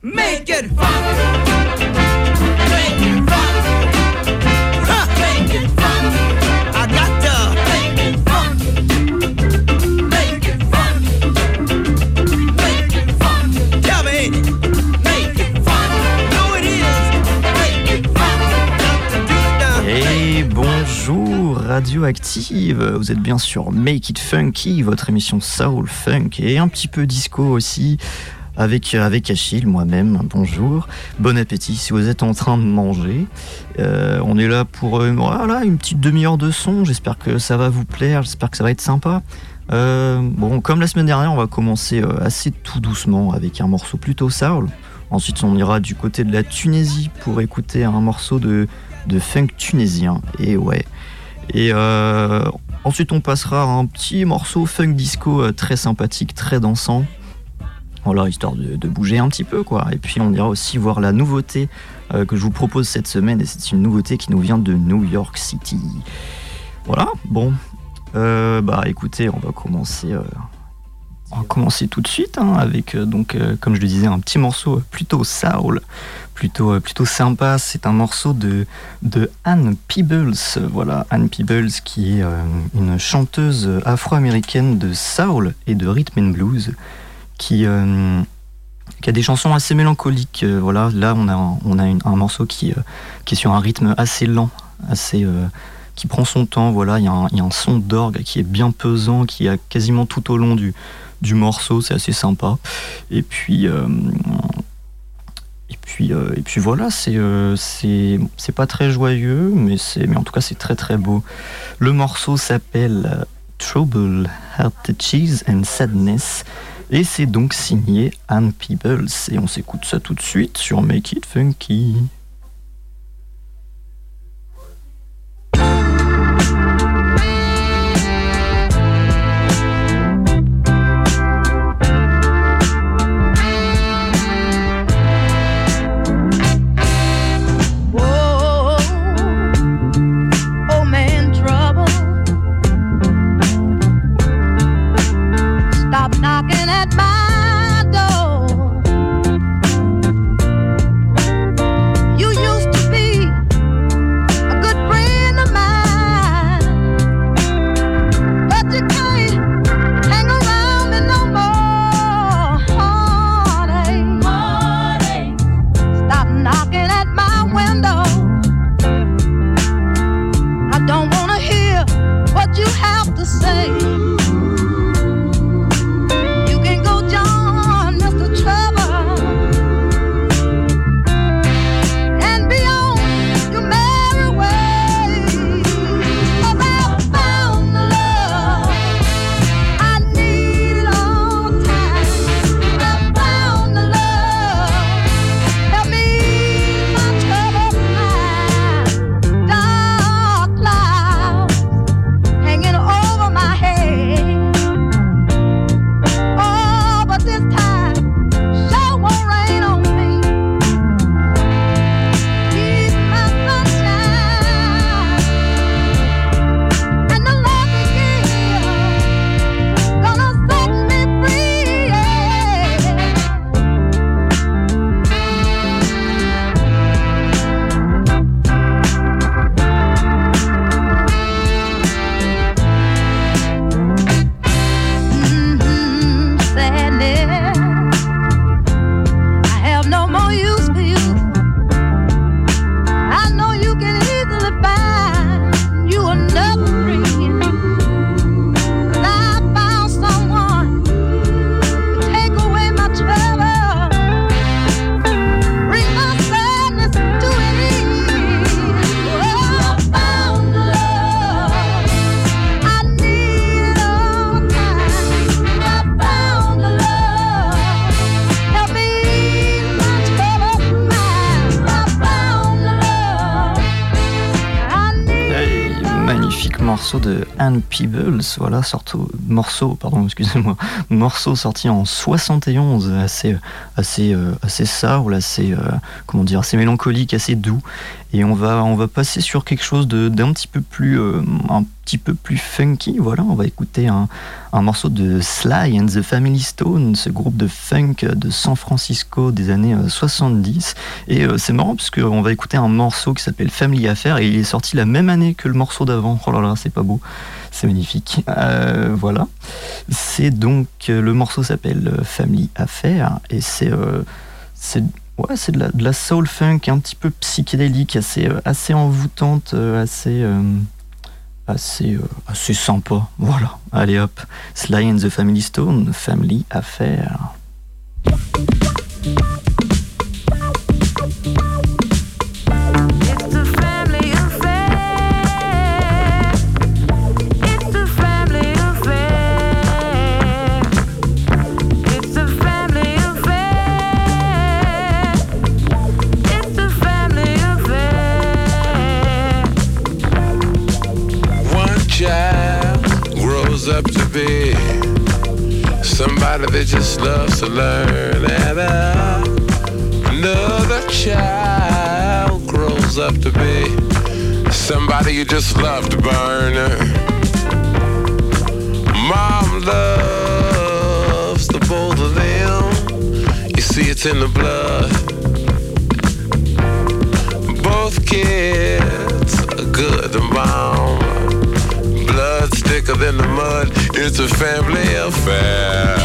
Make it fun. Et bonjour Radioactive, vous êtes bien sur Make It Funky, votre émission Soul Funk et un petit peu disco aussi avec, avec Achille, moi-même, bonjour, bon appétit si vous êtes en train de manger. Euh, on est là pour euh, voilà, une petite demi-heure de son, j'espère que ça va vous plaire, j'espère que ça va être sympa. Euh, bon, comme la semaine dernière, on va commencer euh, assez tout doucement avec un morceau plutôt soul. Ensuite, on ira du côté de la Tunisie pour écouter un morceau de, funk tunisien. Et ouais. Euh, ensuite, on passera à un petit morceau funk disco euh, très sympathique, très dansant. Voilà, histoire de, bouger un petit peu, quoi. Et puis, on ira aussi voir la nouveauté euh, que je vous propose cette semaine. Et c'est une nouveauté qui nous vient de New York City. Voilà, bon. Euh, bah, écoutez, on va commencer. euh, on va commencer tout de suite hein, avec, donc, comme je le disais, un petit morceau plutôt soul, plutôt, plutôt sympa. C'est un morceau de, de Anne Peebles. Voilà, Anne Peebles qui est une chanteuse afro-américaine de soul et de rhythm and blues qui, euh, qui a des chansons assez mélancoliques. Euh, voilà, là, on a, un- on a un morceau qui, euh, qui est sur un rythme assez lent, assez. qui prend son temps, voilà, il y, a un- son d'orgue qui est bien pesant, qui a quasiment tout au long du, du morceau, c'est assez sympa. Et puis, et puis, et puis voilà, c'est euh, pas très joyeux, mais mais en tout cas c'est très très beau. Le morceau s'appelle Trouble, Heart Cheese and Sadness. Et c'est donc signé Anne Peebles. Et on s'écoute ça tout de suite sur Make It Funky. Anne Peebles, voilà, morceau, pardon, excusez-moi, morceau sorti en 71, assez, assez, euh, assez soul, assez, euh, comment dire, assez mélancolique, assez doux. Et on va, on va passer sur quelque chose d'un petit peu plus, euh, un petit peu plus funky. Voilà, on va écouter un, un morceau de Sly and the Family Stone, ce groupe de funk de San Francisco des années euh, 70. Et c'est marrant parce qu'on va écouter un morceau qui s'appelle Family Affair et il est sorti la même année que le morceau d'avant. Oh là là, c'est pas beau. C'est magnifique. Euh, voilà. C'est donc. euh, le morceau s'appelle euh, Family Affair et c'est. c'est ouais, c'est de la, de la soul funk un petit peu psychédélique, assez, assez envoûtante, assez. assez, assez sympa. Voilà. Allez hop. Sly and the Family Stone, Family Affair. Learn, and another child grows up to be somebody you just love to burn. Mom loves the both of them. You see, it's in the blood. Both kids are good and bomb. Blood's thicker than the mud. It's a family affair.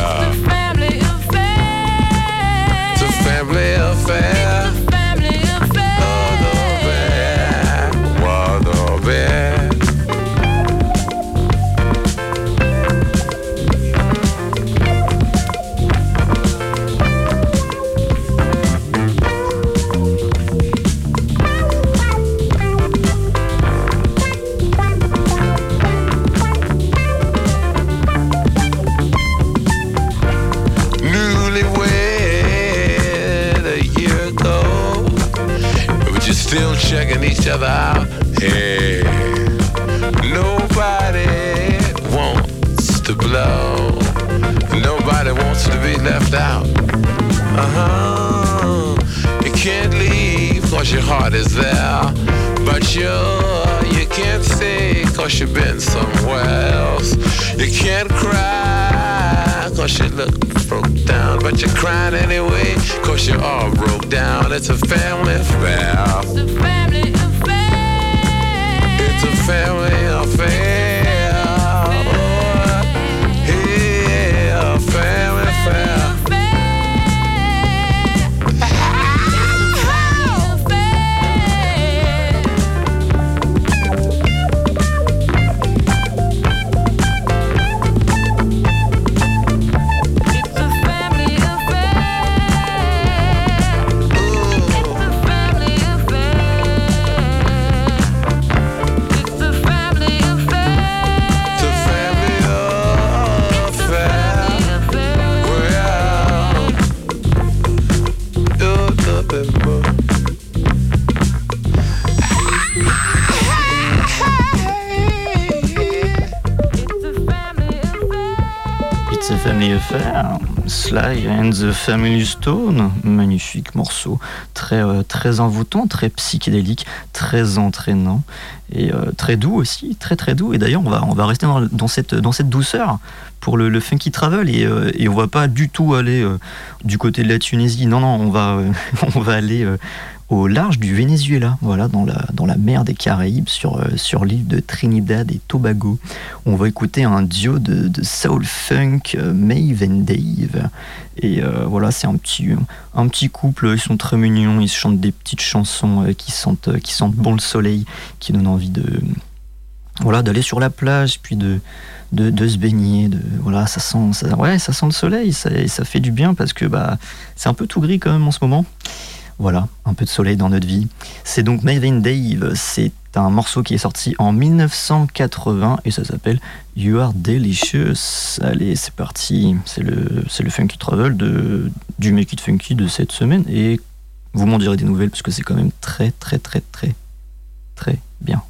Cause you look broke down. But you're crying anyway cause you're all broke down. It's a family affair. It's a family affair. It's a family affair. Family Affair, Sly and the Family Stone, magnifique morceau, très, euh, très envoûtant, très psychédélique, très entraînant. Et euh, très doux aussi, très très doux. Et d'ailleurs, on va, on va rester dans, cette, dans cette douceur pour le, Funky Travel. Et, euh, et on va pas du tout aller euh, du côté de la Tunisie. Non, non, on va, on va aller au large du Venezuela, voilà, dans la, dans la mer des Caraïbes, sur, euh, sur l'île de Trinidad et Tobago. On va écouter un duo de, soul funk, euh, Maeve and Dave. Et euh, voilà, c'est un petit, un petit couple, ils sont très mignons, ils chantent des petites chansons qui, sentent, qui sentent bon le soleil, qui donnent envie de voilà d'aller sur la plage, puis de, de, de se baigner. De, voilà, ça sent, ça, ouais, ça sent le soleil, ça, ça fait du bien parce que bah, c'est un peu tout gris quand même en ce moment. Voilà, un peu de soleil dans notre vie. C'est donc Maven Dave, c'est un morceau qui est sorti en 1980 et ça s'appelle You Are Delicious. Allez, c'est parti, c'est le, c'est le Funky Travel de, du Make It Funky de cette semaine et vous m'en direz des nouvelles parce que c'est quand même très très très très très bien.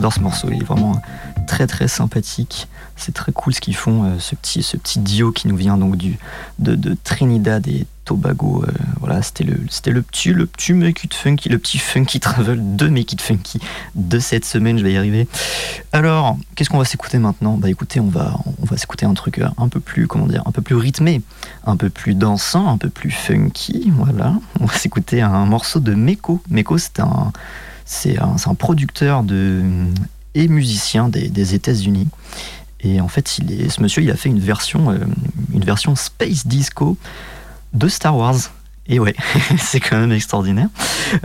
J'adore, ce morceau. Il est vraiment très très sympathique. C'est très cool ce qu'ils font, euh, ce petit, ce petit duo qui nous vient donc du, de, de Trinidad et Tobago. euh, voilà, c'était le, c'était le petit, le petit Make Funky, le petit Funky Travel de Make It Funky de cette semaine. Je vais y arriver. Alors, qu'est-ce qu'on va s'écouter maintenant? Bah écoutez, on va, on va s'écouter un truc euh, un peu plus, comment dire, un peu plus rythmé, un peu plus dansant, un peu plus funky. Voilà, on va s'écouter un morceau de Meko. Meko, c'est un, c'est un, producteur et musicien des, États-Unis. Et en fait, ce monsieur, il a fait une version, euh, une version space disco de Star Wars. Et ouais, c'est quand même extraordinaire.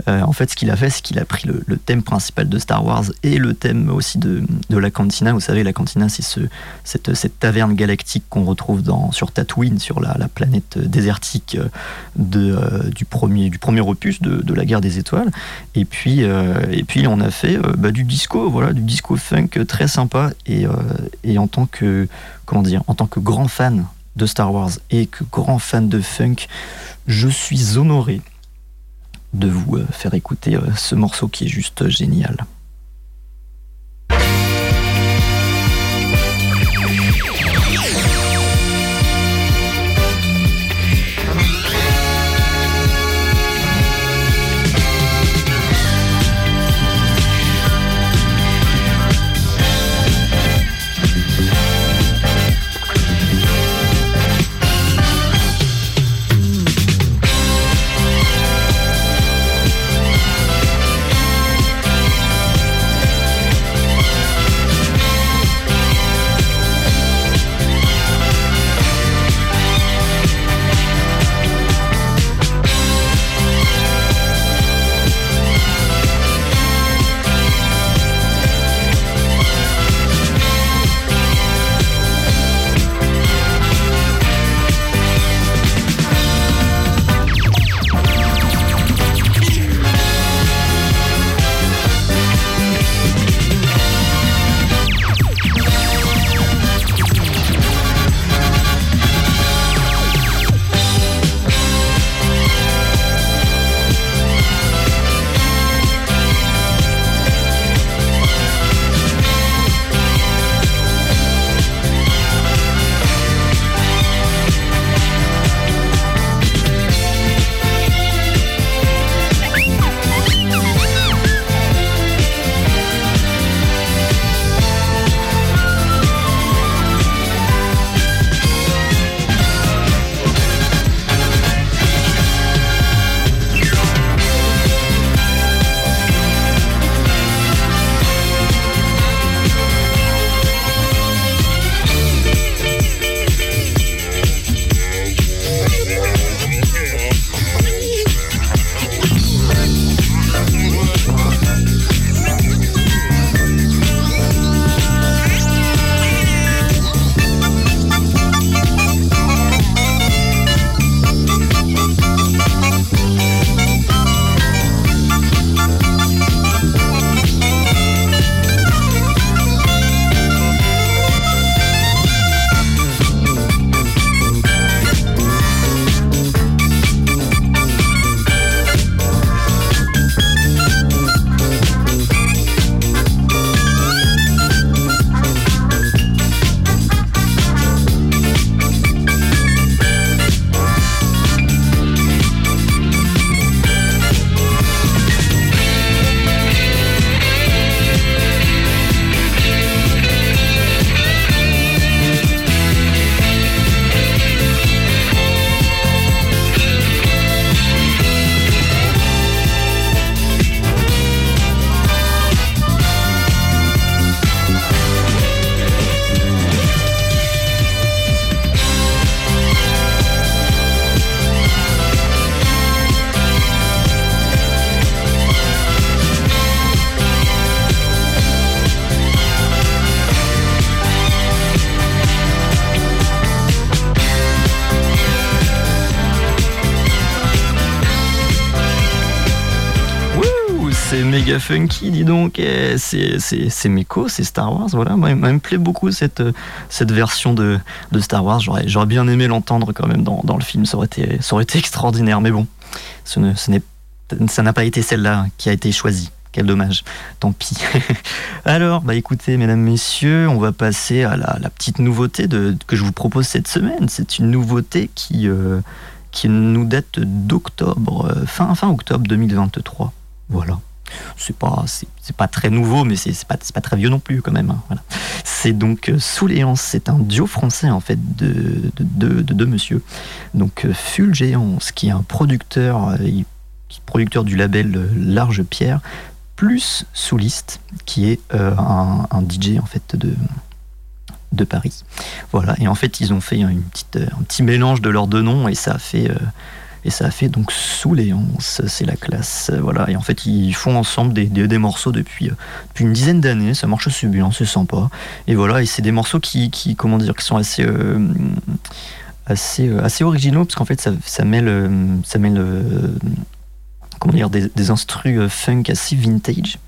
Euh, en fait, ce qu'il a fait, c'est qu'il a pris le, thème principal de Star Wars et le thème aussi de, de la cantina. Vous savez, la cantina, c'est ce, cette, cette taverne galactique qu'on retrouve dans, sur Tatooine, sur la, la planète désertique euh, de, euh, du, premier, du premier opus de, de la guerre des étoiles. Et puis, et puis on a fait bah, du disco, voilà, du disco funk très sympa. Et, et en tant que, comment dire, en tant que grand fan de Star Wars et que grand fan de funk, je suis honoré de vous euh, faire écouter euh, ce morceau qui est juste euh, génial. Funky, dis donc. C'est c'est- c'est Star Wars. Voilà, moi, me plaît beaucoup cette, euh, cette version de, de Star Wars. J'aurais bien aimé l'entendre quand même dans, dans le film. Ça aurait, été, ça aurait été extraordinaire. Mais bon, ce ne- ça n'a pas été celle-là qui a été choisie. Quel dommage. Tant pis. Alors, bah écoutez, mesdames, messieurs, on va passer à la, la petite nouveauté de, que je vous propose cette semaine. C'est une nouveauté qui, euh, qui nous date d'octobre, euh, fin, fin octobre 2023. Voilà. C'est pas, c'est, pas très nouveau, mais c'est, pas, pas très vieux non plus quand même. hein. Voilà. C'est donc euh, Souléance, c'est un duo français en fait de, de, de, de deux monsieur. Donc euh, Fulgéance, qui est un producteur, euh, producteur du label euh, Large Pierre, plus Souliste, qui est euh, un, un DJ en fait de, de Paris. Voilà, et en fait ils ont fait une petite, un petit mélange de leurs deux noms et ça a fait, et ça a fait donc Souléance, c'est la classe. euh, Voilà, et en fait ils font ensemble des, des, morceaux depuis, euh, depuis une dizaine d'années, ça marche assez bien, c'est sympa. Et voilà, et c'est des morceaux qui, comment dire, qui sont assez, euh, assez, euh, assez originaux parce qu'en fait ça, ça mêle, ça mêle comment dire, des, des instrus funk assez vintage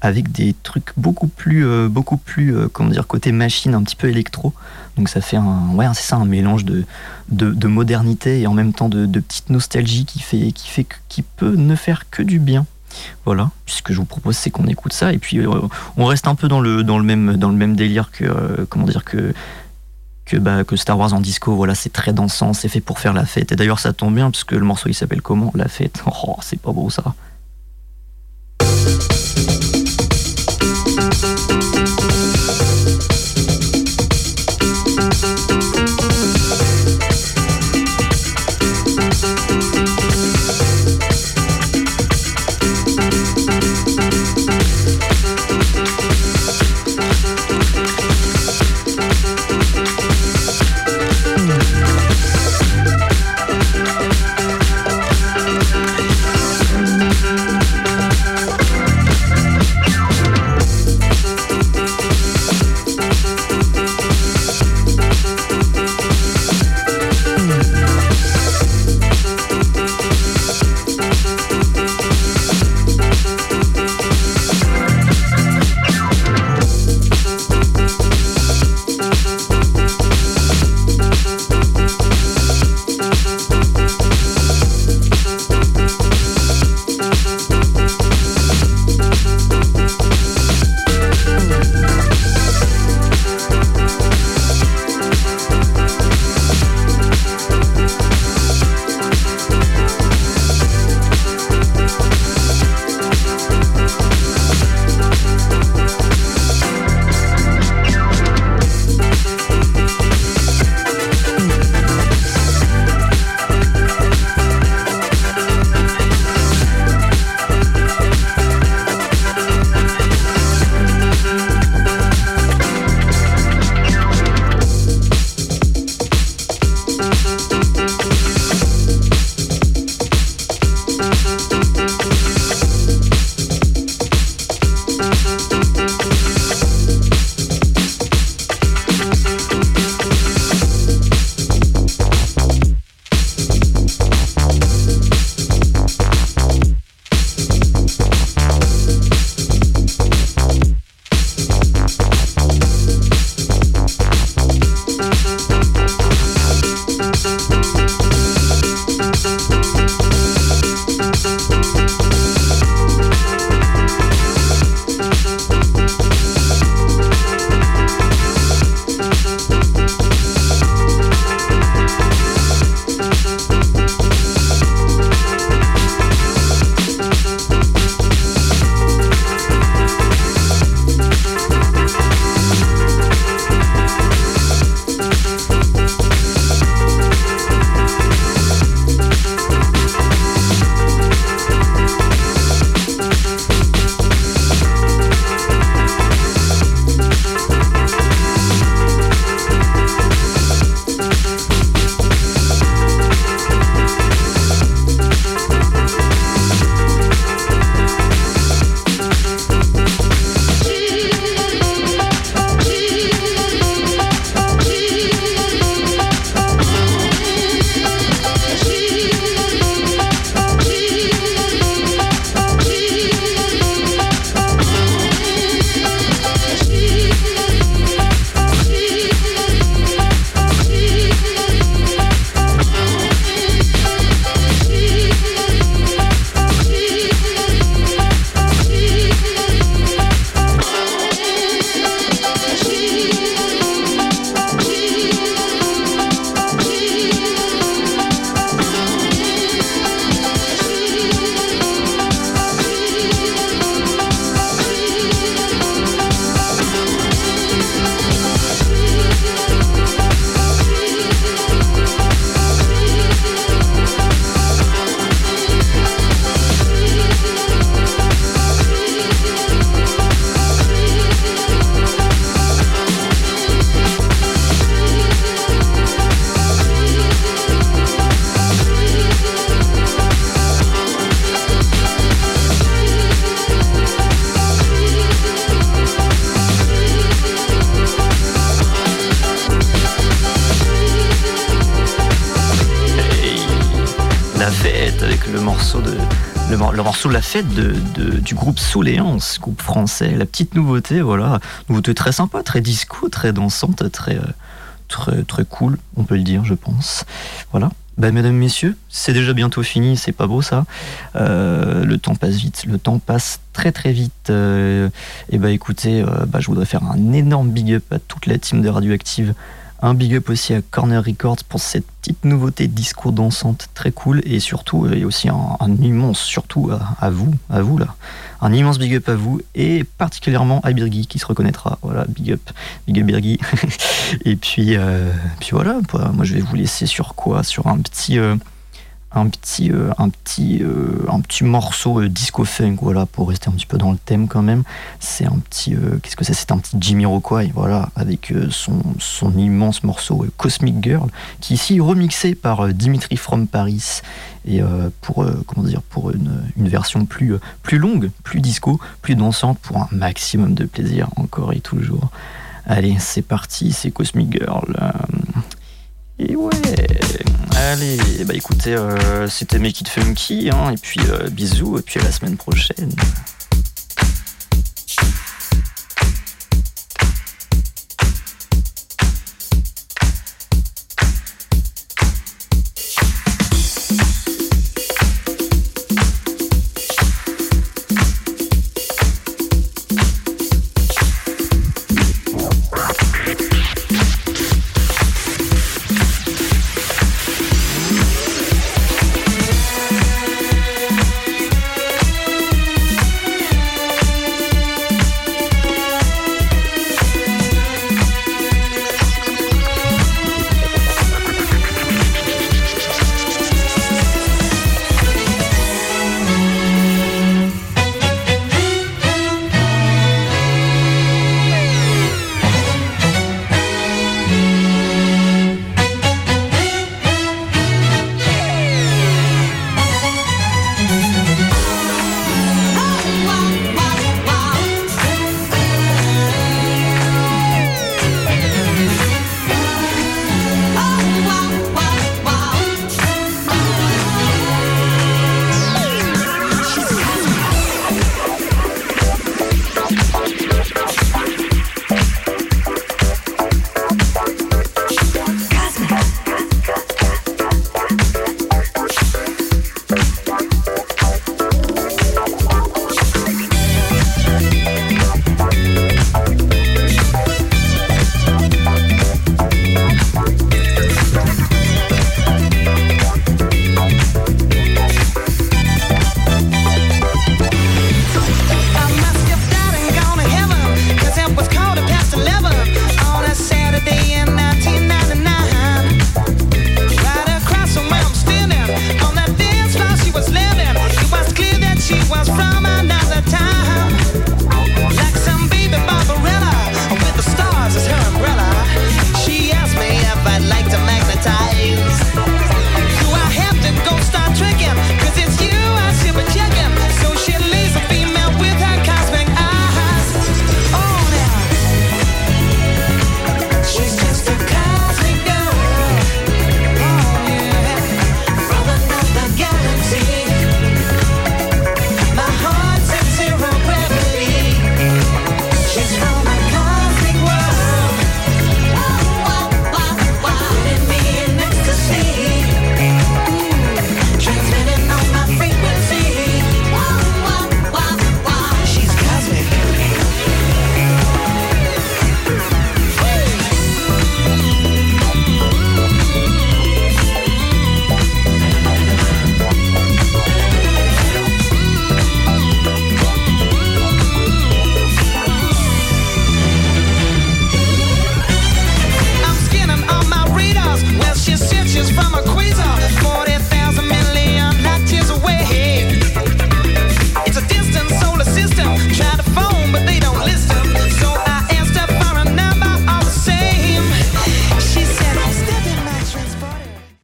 avec des trucs beaucoup plus, beaucoup plus, comment dire, côté machine, un petit peu électro. Donc ça fait un, ouais, c'est ça, un mélange de, de, de modernité et en même temps de, petite nostalgie qui peut ne faire que du bien. Voilà, ce que je vous propose, c'est qu'on écoute ça et puis euh, on reste un peu dans le, même, délire que, euh, comment dire, que que, bah, que Star Wars en disco, voilà, c'est très dansant, c'est fait pour faire la fête. Et d'ailleurs, ça tombe bien, parce que le morceau il s'appelle comment? La fête? Oh, c'est pas beau ça. Morceau La fête du groupe Souléance, groupe français. La petite nouveauté, voilà, nouveauté très sympa, très disco, très dansante, très euh, très très cool, on peut le dire, je pense. Voilà. Bah, mesdames, messieurs, c'est déjà bientôt fini, c'est pas beau ça. Euh, le temps passe vite, le temps passe très très vite. Euh, et bah écoutez, euh, bah, je voudrais faire un énorme big up à toute la team de Radioactive. Un big up aussi à Corner Records pour cette petite nouveauté discours dansante très cool et surtout et aussi un, immense surtout à, vous, à vous là, un immense big up à vous et particulièrement à Birgi qui se reconnaîtra. Voilà, big up, big up Birgi. et puis euh, puis voilà, moi je vais vous laisser sur quoi? Sur un petit euh, un petit, euh, un petit, euh, un petit morceau euh, disco funk, voilà, pour rester un petit peu dans le thème quand même. C'est un petit, euh, qu'est-ce que c'est? C'est un petit Jimmy Rockway, voilà, avec son, son immense morceau Cosmic Girl, qui est ici remixé par Dimitri from Paris et pour, comment dire, pour une, une version plus, plus longue, plus disco, plus dansante, pour un maximum de plaisir encore et toujours. Allez, c'est parti, c'est Cosmic Girl. et ouais, allez, bah écoutez, euh, c'était Make It Funky, hein, et puis euh, bisous, et puis à la semaine prochaine.